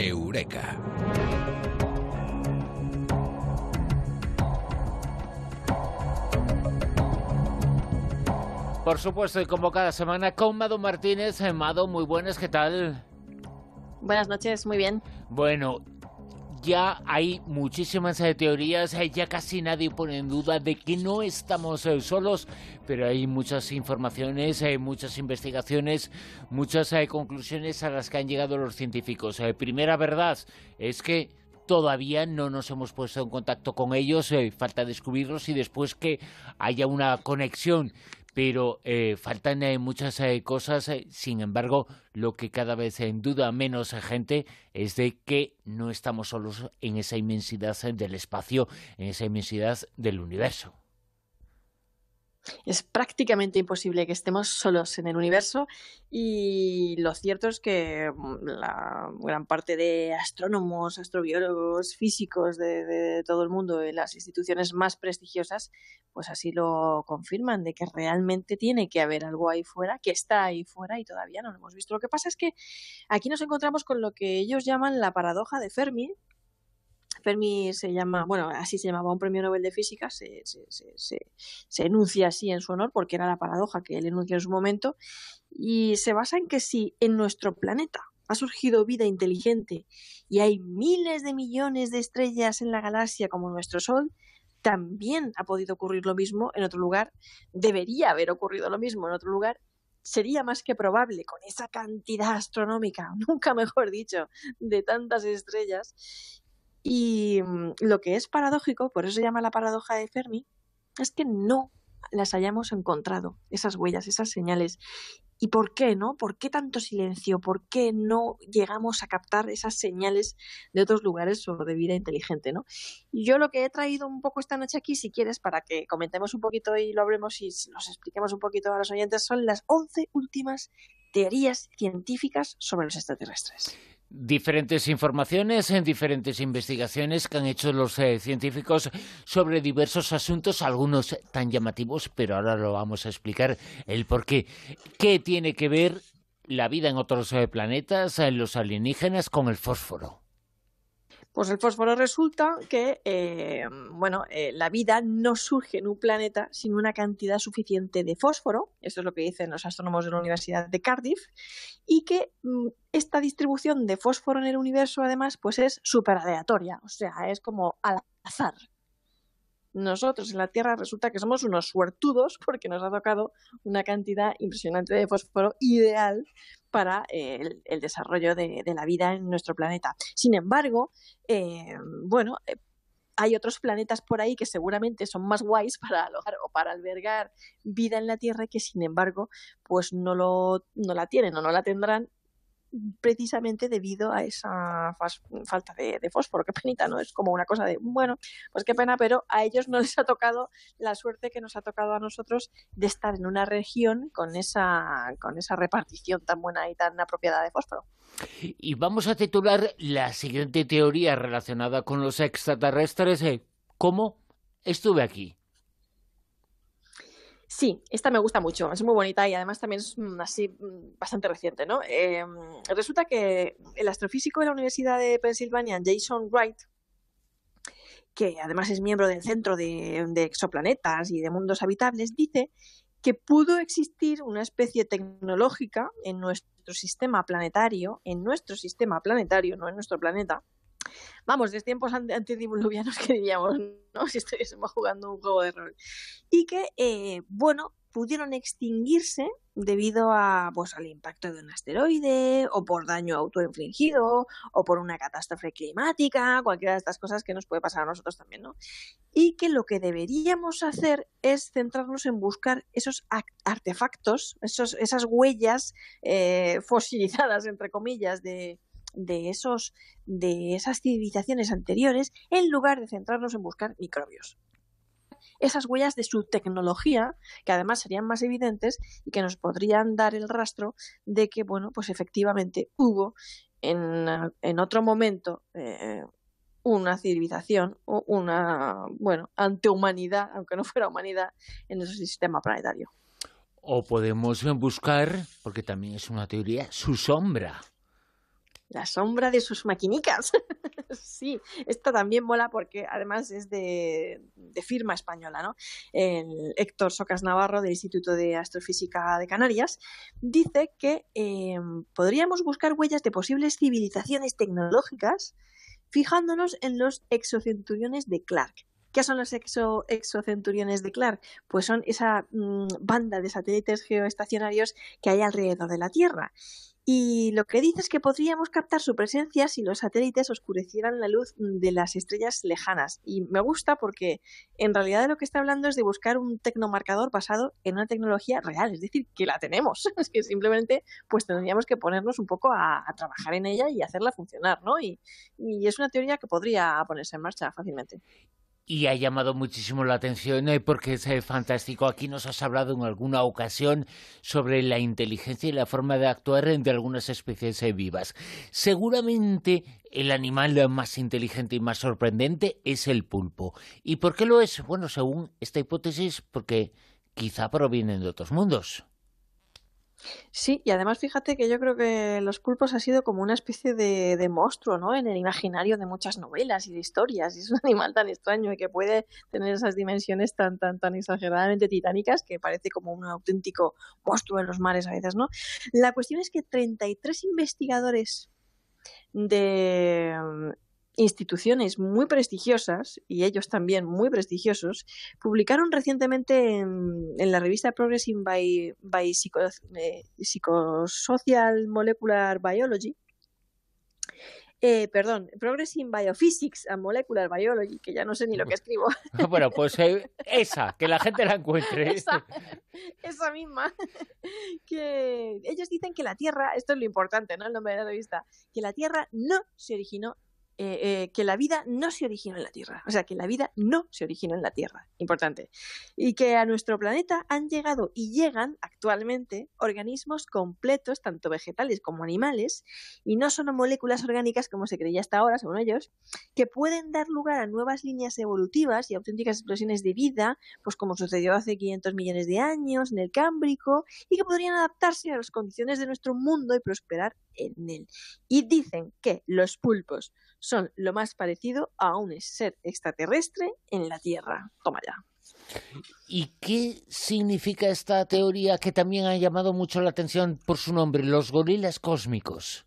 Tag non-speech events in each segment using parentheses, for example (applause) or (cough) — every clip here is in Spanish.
Eureka. Por supuesto, y como cada semana con Mado Martínez. Eh, Mado, muy buenas, ¿qué tal? Buenas noches, muy bien. Bueno, ya hay muchísimas eh, teorías, eh, ya casi nadie pone en duda de que no estamos eh, solos, pero hay muchas informaciones, muchas investigaciones, muchas conclusiones a las que han llegado los científicos. primera verdad es que todavía no nos hemos puesto en contacto con ellos, falta descubrirlos y después que haya una conexión pero eh, faltan eh, muchas eh, cosas. sin embargo, lo que cada vez en duda menos gente es de que no estamos solos en esa inmensidad del espacio, en esa inmensidad del universo. Es prácticamente imposible que estemos solos en el universo y lo cierto es que mm, la gran parte de astrónomos, astrobiólogos, físicos de, todo el mundo en las instituciones más prestigiosas, pues así lo confirman, de que realmente tiene que haber algo ahí fuera, que está ahí fuera y todavía no lo hemos visto. Lo que pasa es que aquí nos encontramos con lo que ellos llaman la paradoja de Fermi, Fermi se llama, bueno, así se llamaba un premio Nobel de Física, se, se, enuncia así en su honor porque era la paradoja que él enunció en su momento y se basa en que si en nuestro planeta ha surgido vida inteligente y hay miles de millones de estrellas en la galaxia como nuestro Sol, también ha podido ocurrir lo mismo en otro lugar, debería haber ocurrido lo mismo en otro lugar sería más que probable con esa cantidad astronómica, (laughs) nunca mejor dicho, de tantas estrellas, y mm, lo que es paradójico, por eso se llama la paradoja de Fermi, es que no las hayamos encontrado, esas huellas, esas señales. ¿Y por qué no? ¿Por qué tanto silencio? ¿Por qué no llegamos a captar esas señales de otros lugares o de vida inteligente? ¿no? Yo lo que he traído un poco esta noche aquí, si quieres, para que comentemos un poquito y lo hablemos y nos expliquemos un poquito a los oyentes, son las 11 últimas teorías científicas sobre los extraterrestres diferentes informaciones en diferentes investigaciones que han hecho los eh, científicos sobre diversos asuntos, algunos tan llamativos, pero ahora lo vamos a explicar el por qué. ¿Qué tiene que ver la vida en otros eh, planetas, en los alienígenas, con el fósforo? Pues el fósforo resulta que, eh, bueno, eh, la vida no surge en un planeta sin una cantidad suficiente de fósforo, eso es lo que dicen los astrónomos de la Universidad de Cardiff, y que mm, esta distribución de fósforo en el universo, además, pues es súper aleatoria, o sea, es como al azar. Nosotros en la Tierra resulta que somos unos suertudos (laughs) porque nos ha tocado una cantidad impresionante de fósforo ideal para eh, el, desarrollo de, la vida en nuestro planeta. Sin embargo, eh, bueno, eh, hay otros planetas por ahí que seguramente son más guays (laughs) para alojar o para albergar vida en la Tierra que sin embargo pues no lo no la tienen o no la tendrán precisamente debido a esa falta de, fósforo. Qué penita, ¿no? Es como una cosa de, bueno, pues qué pena, pero a ellos no les ha tocado la suerte que nos ha tocado a nosotros de estar en una región con esa, con esa repartición tan buena y tan apropiada de fósforo. Y vamos a titular la siguiente teoría relacionada con los extraterrestres, eh, ¿cómo estuve aquí? Sí, esta me gusta mucho, es muy bonita y además también es mm, así mm, bastante reciente, ¿no? Eh, resulta que el astrofísico de la Universidad de Pensilvania, Jason Wright, que además es miembro del Centro de, de Exoplanetas y de Mundos Habitables, dice que pudo existir una especie tecnológica en nuestro sistema planetario, en nuestro sistema planetario, no en nuestro planeta, vamos, de tiempos antediluvianos que diríamos, ¿no? Si estuviésemos jugando un juego de rol. Y que, eh, bueno, pudieron extinguirse debido a pues al impacto de un asteroide o por daño autoinfligido o por una catástrofe climática, cualquiera de estas cosas que nos puede pasar a nosotros también, ¿no? Y que lo que deberíamos hacer es centrarnos en buscar esos artefactos, esos, esas huellas eh, (laughs) fosilizadas, entre comillas, de, de, esos, de esas civilizaciones anteriores en lugar de centrarnos en buscar microbios. Esas huellas de su tecnología, que además serían más evidentes y que nos podrían dar el rastro de que, bueno, pues efectivamente hubo en, en otro momento eh, una civilización o una, bueno, antehumanidad, aunque no fuera humanidad, en nuestro sistema planetario. O podemos buscar, porque también es una teoría, su sombra la sombra de sus maquinicas. (laughs) sí, esta también mola porque además es de, firma española, ¿no? El Héctor Socas Navarro del Instituto de Astrofísica de Canarias dice que em, podríamos buscar huellas de posibles civilizaciones tecnológicas fijándonos en los exocenturiones de Clark. ¿Qué son los exocenturiones de Clark? Pues son esa mm, banda de satélites geoestacionarios que hay alrededor de la Tierra. Y lo que dice es que podríamos captar su presencia si los satélites oscurecieran la luz de las estrellas lejanas. Y me gusta porque en realidad de lo que está hablando es de buscar un tecnomarcador basado en una tecnología real, es decir, que la tenemos. (laughs) Es que simplemente pues tendríamos que ponernos un poco a, trabajar en ella y hacerla funcionar, ¿no? y es una teoría que podría ponerse en marcha fácilmente y ha llamado muchísimo la atención eh, porque es eh, fantástico. Aquí nos has hablado en alguna ocasión sobre la inteligencia y la forma de actuar de algunas especies eh, vivas. Seguramente el animal más inteligente y más sorprendente es el pulpo. ¿Y por qué lo es? Bueno, según esta hipótesis, porque quizá provienen de otros mundos. Sí, y además fíjate que yo creo que los pulpos ha sido como una especie de, de, monstruo, ¿no? En el imaginario de muchas novelas y de historias. Y es un (laughs) animal tan extraño y que puede tener esas dimensiones tan, tan, tan exageradamente titánicas que parece como un auténtico monstruo en los mares a veces, ¿no? La cuestión es que 33 investigadores de instituciones muy prestigiosas, y ellos también muy prestigiosos, publicaron recientemente en, la revista Progressing by, by eh, Psychosocial Molecular Biology, eh, perdón, Progressing Biophysics and Molecular Biology, que ya no sé ni lo que escribo. (laughs) bueno, pues eh, esa, que la gente la encuentre. (laughs) esa, esa, misma. que ellos dicen que la Tierra, esto es lo importante, ¿no? El nombre de la revista, que la Tierra no se originó eh, eh, que la vida no se originó en la Tierra. O sea, que la vida no se originó en la Tierra. Importante. Y que a nuestro planeta han llegado y llegan actualmente organismos completos, tanto vegetales como animales, y no solo moléculas orgánicas como se creía hasta ahora, según ellos, que pueden dar lugar a nuevas líneas evolutivas y auténticas explosiones de vida, pues como sucedió hace 500 millones de años en el Cámbrico, y que podrían adaptarse a las condiciones de nuestro mundo y prosperar en él. Y dicen que los pulpos son lo más parecido a un ser extraterrestre en la Tierra. Toma ya. ¿Y qué significa esta teoría que también ha llamado mucho la atención por su nombre, los gorilas cósmicos?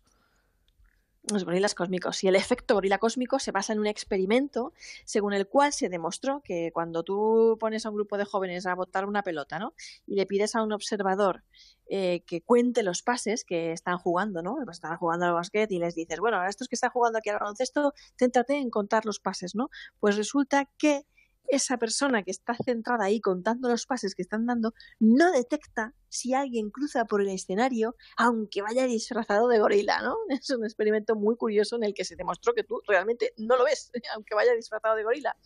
Los gorilas cósmicos. Y el efecto gorila cósmico se basa en un experimento según el cual se demostró que cuando tú pones a un grupo de jóvenes a botar una pelota, ¿no? Y le pides a un observador eh, que cuente los pases que están jugando, ¿no? Pues están jugando al básquet y les dices, bueno, a estos que están jugando aquí al baloncesto, céntrate en contar los pases, ¿no? Pues resulta que esa persona que está centrada ahí contando los pases que están dando no detecta si alguien cruza por el escenario aunque vaya disfrazado de gorila, ¿no? (laughs) Es un experimento muy curioso en el que se demostró que tú realmente no lo ves, (laughs) aunque vaya disfrazado de gorila.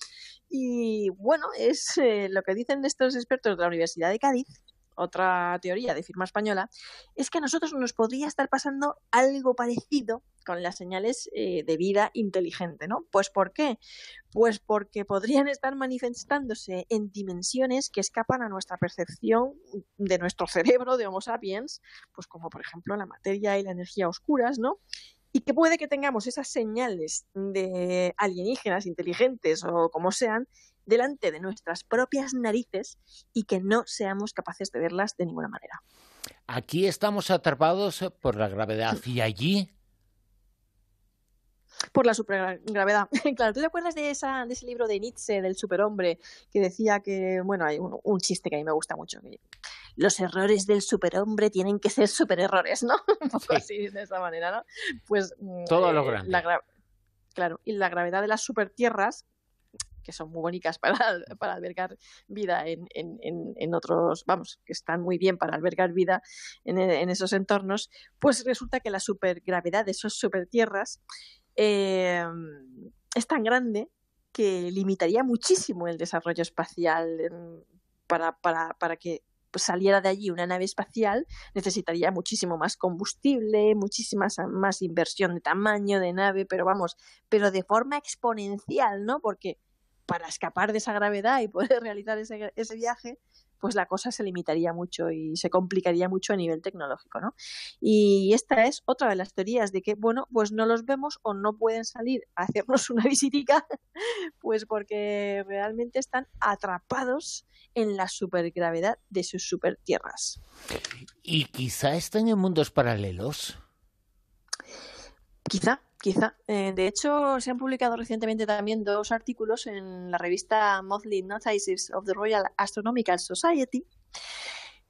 Y bueno, es eh, lo que dicen estos expertos de la Universidad de Cádiz, otra teoría de firma española, es que a nosotros nos podría estar pasando algo parecido con las señales eh, de vida inteligente, ¿no? Pues ¿por qué? Pues porque podrían (laughs) estar manifestándose en dimensiones que escapan a nuestra percepción de nuestro cerebro de Homo sapiens, pues como por ejemplo la materia y la energía oscuras, ¿no? y que puede que tengamos esas señales de alienígenas inteligentes o como sean delante de nuestras propias narices y que no seamos capaces de verlas de ninguna manera. Aquí estamos atrapados por la gravedad y allí por la supergravedad. (laughs) claro, ¿tú te acuerdas de, esa, de ese libro de Nietzsche, del superhombre, que decía que, bueno, hay un, chiste que a mí me gusta mucho, que los errores del superhombre tienen que ser supererrores, ¿no? (laughs) un poco así, de esa manera, ¿no? Pues... Mm, Todo lo eh, grande. claro, y la gravedad de las supertierras que son muy bonitas (laughs) para, albergar vida en, otros, vamos, que están muy bien para albergar vida en, esos entornos, pues resulta que la supergravedad de esas supertierras eh, es tan grande que limitaría muchísimo el desarrollo espacial para, para que saliera de allí una nave espacial, necesitaría muchísimo más combustible, muchísima más inversión de tamaño de nave, pero vamos, pero de forma exponencial, ¿no? Porque para escapar de esa gravedad y poder (laughs) realizar ese, ese viaje, pues la cosa se limitaría mucho y se complicaría mucho a nivel tecnológico, ¿no? Y esta es otra de las teorías de que, bueno, pues no los vemos o no pueden salir a hacernos (laughs) una visitica, pues porque realmente están atrapados en la supergravedad de sus supertierras. Y quizá están en mundos paralelos. Quizá, quizá. Eh, de hecho, se han publicado recientemente también dos artículos en la revista Monthly Notices of the Royal Astronomical Society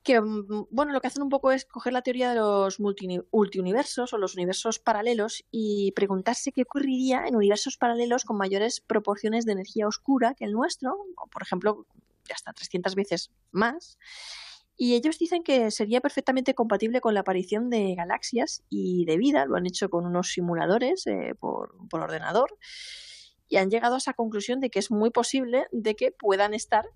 que mm, bueno, lo que hacen un poco es coger la teoría de los multiuniversos o los universos paralelos y preguntarse qué ocurriría en universos paralelos con mayores proporciones de energía oscura que el nuestro, o por ejemplo, hasta 300 veces más. Y ellos dicen que sería perfectamente compatible con la aparición de galaxias y de vida. Lo han hecho con unos simuladores eh, por, ordenador y han llegado a esa conclusión de que es muy posible de que puedan estar,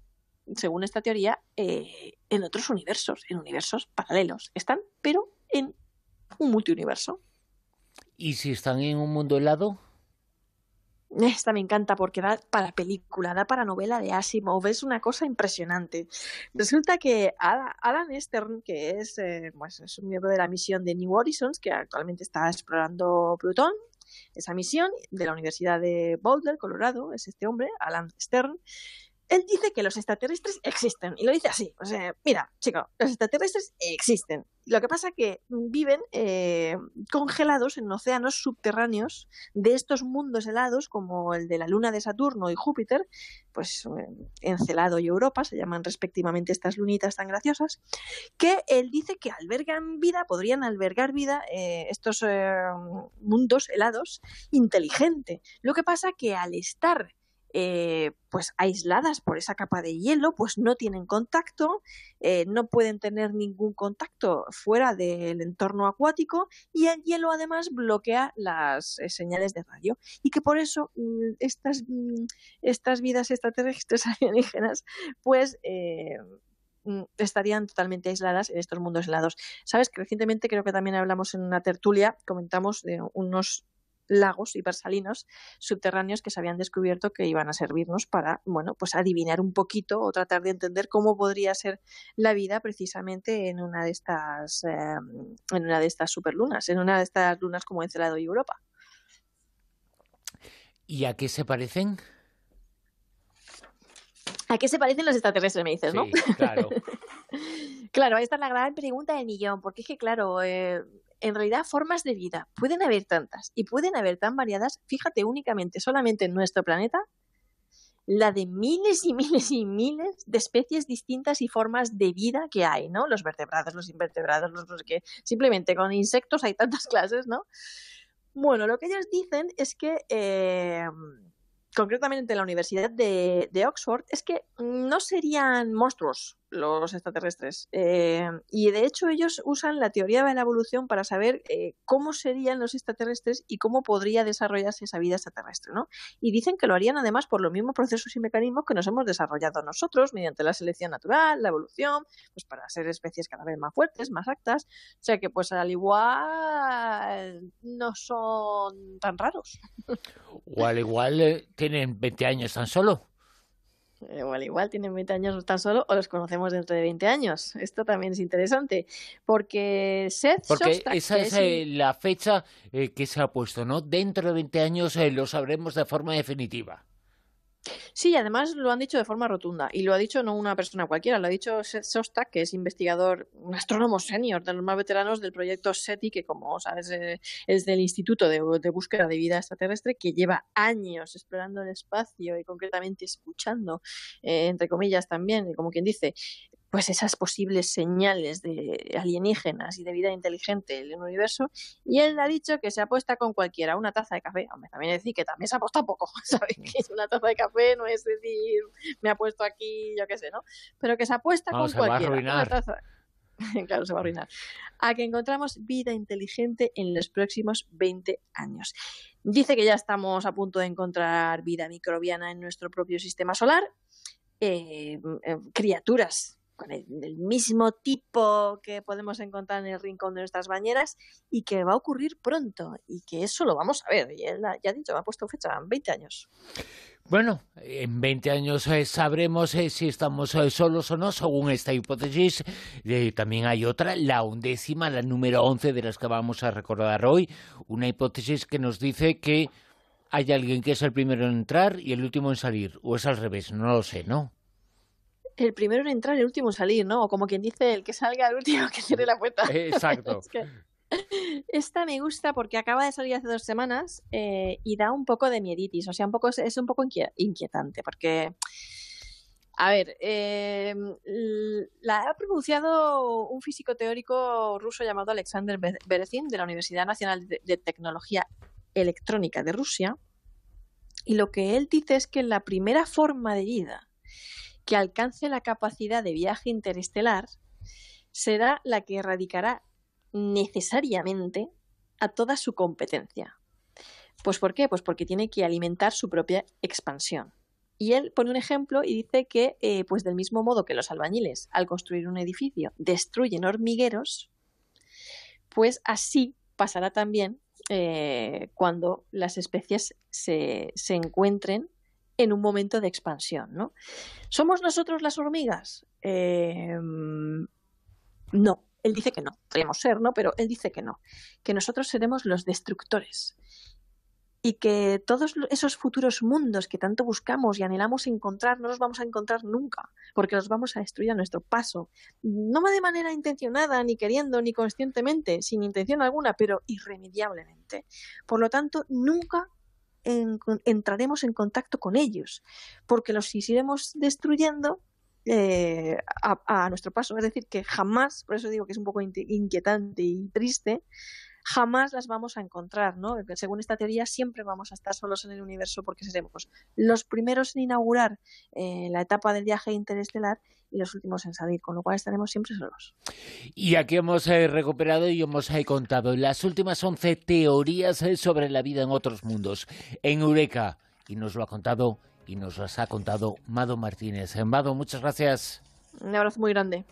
según esta teoría, eh, en otros universos, en universos paralelos. Están, pero en un multiuniverso. ¿Y si están en un mundo helado? Esta me encanta porque da para película, da para novela de Asimov, es una cosa impresionante. Resulta que Alan Stern, que es, eh, pues es un miembro de la misión de New Horizons, que actualmente está explorando Plutón, esa misión de la Universidad de Boulder, Colorado, es este hombre, Alan Stern, él dice que los extraterrestres existen y lo dice así. O sea, mira, chico, los extraterrestres existen. Lo que pasa que viven eh, congelados en océanos subterráneos de estos mundos helados como el de la luna de Saturno y Júpiter, pues eh, Encelado y Europa, se llaman respectivamente estas lunitas tan graciosas, que él dice que albergan vida, podrían albergar vida eh, estos mundos helados inteligente. Lo que pasa que al estar eh, pues aisladas por esa capa de hielo, pues no tienen contacto, eh, no pueden tener ningún contacto fuera del entorno acuático y el hielo además bloquea las eh, señales de radio y que por eso mm, estas, mm, estas vidas extraterrestres (laughs) alienígenas pues mm, estarían totalmente aisladas en estos mundos helados. Sabes que recientemente creo que también hablamos en una tertulia, comentamos de unos lagos hipersalinos subterráneos que se habían descubierto que iban a servirnos para, bueno, pues adivinar un poquito o tratar de entender cómo podría ser la vida precisamente en una de estas, em, en una de estas superlunas, en una de estas lunas como Encelado y Europa. ¿Y a qué se parecen? ¿A qué se parecen los extraterrestres, me dices, no? claro. (laughs) claro, esta es la gran pregunta del millón, porque es que, claro, eh, en realidad formas de vida pueden haber tantas y pueden haber tan variadas, fíjate únicamente, solamente en nuestro planeta, la de miles y miles y miles de especies distintas y formas de vida que hay, ¿no? Los vertebrados, los invertebrados, los no sé qué. Simplemente con insectos hay tantas (laughs) clases, ¿no? Bueno, lo que ellos dicen es que eh, concretamente en la Universidad de, Oxford, es que no serían monstruos los extraterrestres. Eh, y de hecho ellos usan la teoría de la evolución para saber eh, cómo serían los extraterrestres y cómo podría desarrollarse esa vida extraterrestre. ¿no? Y dicen que lo harían además por los mismos procesos y mecanismos que nos hemos desarrollado nosotros mediante la selección natural, la evolución, pues para ser especies cada vez más fuertes, más actas. O sea que pues al igual no son tan raros. O al igual eh, tienen 20 años tan solo. Igual, igual tienen 20 años tan solo o los conocemos dentro de 20 años. Esto también es interesante porque Seth Porque esa es, eh, la fecha eh, que se ha puesto, ¿no? Dentro de 20 años lo sabremos de forma definitiva. Sí, además lo han dicho de forma rotunda y lo ha dicho no una persona cualquiera, lo ha dicho Sostak, que es investigador, un astrónomo senior de los más veteranos del proyecto SETI, que como sabes eh, es del Instituto de, Búsqueda de Vida Extraterrestre, que lleva años explorando el espacio y concretamente escuchando, eh, entre comillas también, como quien dice, pues esas posibles señales de alienígenas y de vida inteligente en el universo y él ha dicho que se apuesta con cualquiera una taza de café hombre también decir que también se apuesta poco (laughs) sabes que es una taza de café no es decir me ha puesto aquí yo qué sé no pero que se apuesta con cualquiera una taza (laughs) claro, se va a arruinar. A que encontramos vida inteligente en los próximos 20 años. Dice que ya estamos a punto de encontrar vida microbiana en nuestro propio sistema solar. Eh, eh, criaturas con el, mismo tipo que podemos encontrar en el rincón de nuestras bañeras y que va a ocurrir pronto y que eso lo vamos a ver. Y él ya ha dicho, ha puesto fecha, 20 años. Bueno, en 20 años eh, sabremos eh, si estamos eh, solos o no, según esta hipótesis. también hay otra, la undécima, la número 11 de las que vamos a recordar hoy. Una hipótesis que nos dice que hay alguien que es el primero en entrar y el último en salir. O es al revés, no lo sé, ¿no? El primero en entrar y el último en salir, ¿no? O como quien dice, el que salga el último que cierre la puerta. Exacto. (laughs) Esta me gusta porque acaba de salir hace dos semanas eh, y da un poco de mieditis, o sea, un poco, es un poco inquietante porque, a ver, eh, la ha pronunciado un físico teórico ruso llamado Alexander Berezin de la Universidad Nacional de Tecnología Electrónica de Rusia y lo que él dice es que la primera forma de vida que alcance la capacidad de viaje interestelar será la que erradicará necesariamente a toda su competencia. Pues ¿por qué? Pues porque tiene que alimentar su propia expansión. Y él pone un ejemplo y dice que, eh, pues del mismo modo que los albañiles, al construir un edificio, destruyen hormigueros, pues así pasará también eh, cuando las especies se, se, encuentren en un momento de expansión. ¿no? ¿Somos nosotros las hormigas? Eh, no, él dice que no, podríamos ser, ¿no? Pero él dice que no, que nosotros seremos los destructores y que todos esos futuros mundos que tanto buscamos y anhelamos encontrar no los vamos a encontrar nunca, porque los vamos a destruir a nuestro paso, no de manera intencionada, ni queriendo, ni conscientemente, sin intención alguna, pero irremediablemente. Por lo tanto, nunca entraremos en contacto con ellos, porque los iremos destruyendo eh, a, nuestro paso. Es decir, que jamás, por eso digo que es un poco inquietante y triste, jamás las vamos a encontrar, ¿no? Según esta teoría, siempre vamos a estar solos en el universo porque seremos los primeros en inaugurar eh, la etapa del viaje interestelar y los últimos en salir, con lo cual estaremos siempre solos. Y aquí hemos eh, recuperado y hemos contado las últimas 11 teorías sobre la vida en otros mundos en Eureka y nos lo ha contado y nos las ha contado Mado Martínez. Mado, muchas gracias. Un abrazo muy grande.